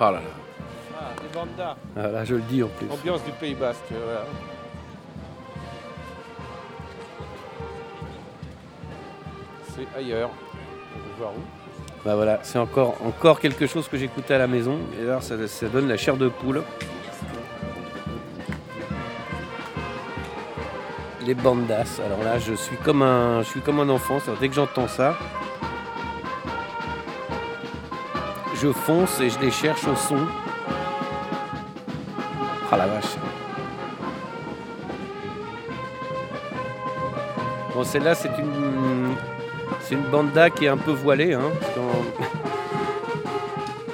Ah là là. Ah, des bandas. Ah, là, je le dis en plus. Ambiance du Pays Basque, voilà. C'est ailleurs. On va voir où. Bah voilà, c'est encore, encore quelque chose que j'écoutais à la maison. Et alors, ça, ça donne la chair de poule. Les bandas. Alors là, je suis comme un, je suis comme un enfant. Dès que j'entends ça, je fonce et je les cherche au son. Ah la vache. Bon, celle-là, c'est une, c'est une banda qui est un peu voilée. Hein,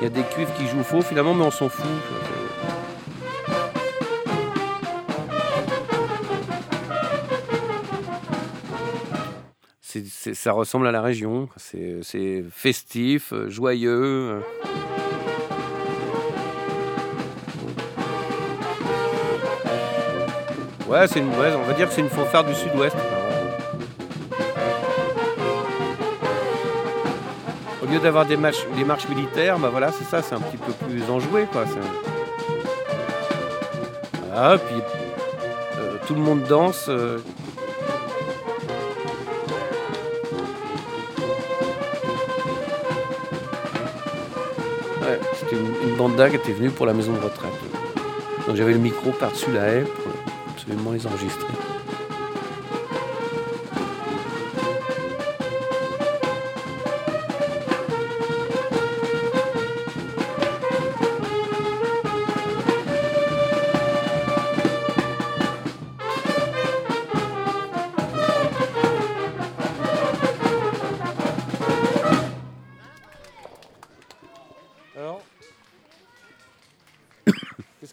Il y a des cuivres qui jouent faux finalement, mais on s'en fout. Ça ressemble à la région. C'est festif, euh, joyeux. euh. Ouais, c'est une, ouais, on va dire que c'est une fanfare du sud-ouest. Au lieu d'avoir des, marches- des marches militaires, bah voilà, c'est ça, c'est un petit peu plus enjoué, quoi. Ah, puis euh, tout le monde danse. C'était une, banda qui était venue pour la maison de retraite. Donc j'avais le micro par-dessus la haie pour absolument les enregistrer.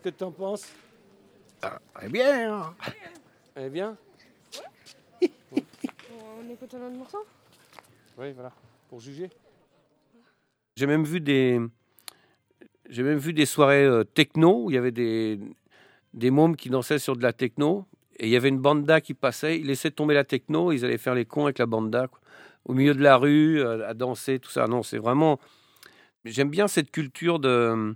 Que t'en penses Très bien Eh bien On écoute un autre morceau Oui, voilà. Pour juger. J'ai même vu des, j'ai même vu des soirées euh, techno où il y avait des, des mômes qui dansaient sur de la techno et il y avait une banda qui passait. Ils laissaient tomber la techno, ils allaient faire les cons avec la banda quoi. au milieu de la rue euh, à danser tout ça. Non, c'est vraiment. J'aime bien cette culture de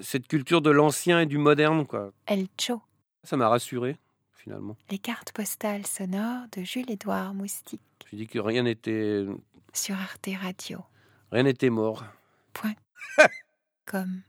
cette culture de l'ancien et du moderne quoi. El Cho, Ça m'a rassuré finalement. les cartes postales sonores de Jules-Édouard Moustique Je dis que rien n'était sur Arte Radio. rien n'était mort. Comme